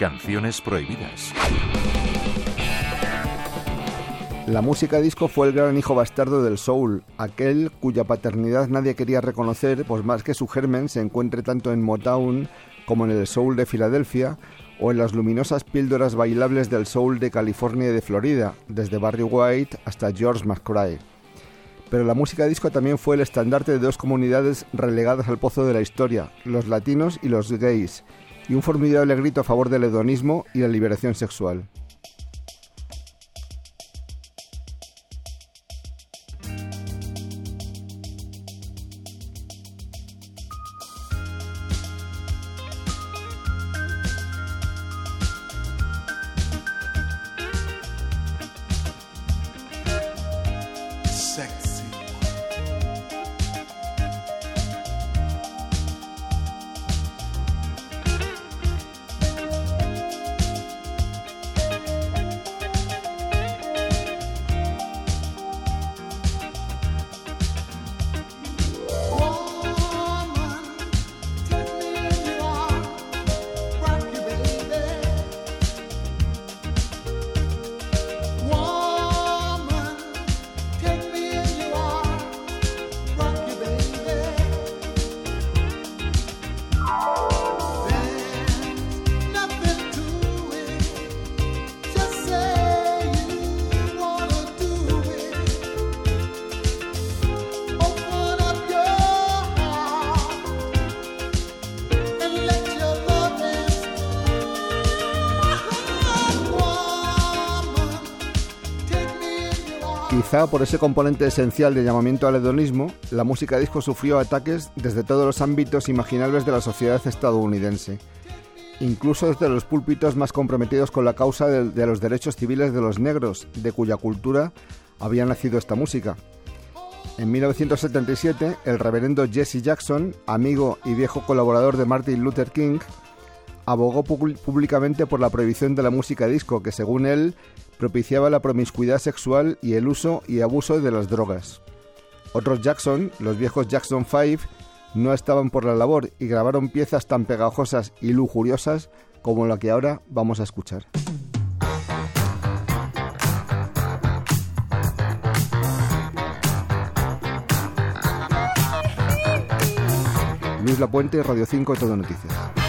Canciones prohibidas. La música disco fue el gran hijo bastardo del soul, aquel cuya paternidad nadie quería reconocer, pues más que su germen se encuentre tanto en Motown como en el soul de Filadelfia o en las luminosas píldoras bailables del soul de California y de Florida, desde Barry White hasta George McCrae. Pero la música disco también fue el estandarte de dos comunidades relegadas al pozo de la historia, los latinos y los gays, y un formidable grito a favor del hedonismo y la liberación sexual. Por ese componente esencial de llamamiento al hedonismo, la música disco sufrió ataques desde todos los ámbitos imaginables de la sociedad estadounidense, incluso desde los púlpitos más comprometidos con la causa de, los derechos civiles de los negros, de cuya cultura había nacido esta música. En 1977, el reverendo Jesse Jackson, amigo y viejo colaborador de Martin Luther King, abogó públicamente por la prohibición de la música disco, que según él propiciaba la promiscuidad sexual y el uso y abuso de las drogas. Otros Jackson, los viejos Jackson 5, no estaban por la labor y grabaron piezas tan pegajosas y lujuriosas como la que ahora vamos a escuchar. Luis Lapuente, Radio 5, Todo Noticias.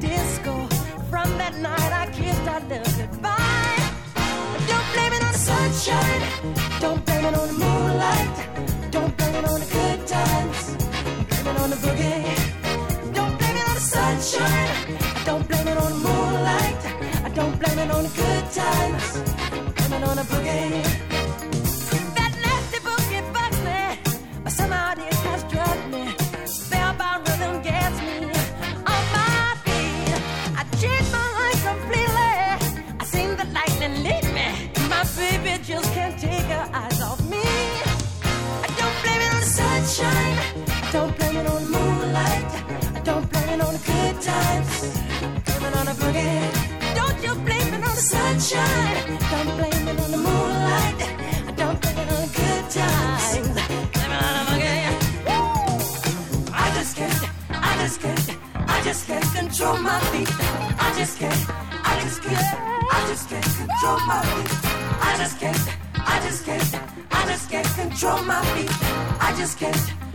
disco. From that night, I kissed our love goodbye. Don't blame it on the sunshine. Don't blame it on the moonlight. Don't blame it on the good times. Blame it on the boogie. Don't blame it on the sunshine. Don't blame it on the moonlight. I don't blame it on the good times. Blame it on the boogie. sunshine, coming on a boogie. Don't you blame it on the sunshine. Don't blame it on the moonlight. Don't blame it on the good times. Blame it on a boogie. Woo! I just can't, I just can't, I just can't control my feet. I just can't, I just can't, I just can't control my feet. I just can't, I just can't, I just can't control my feet. I just can't.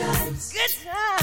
times. Good times.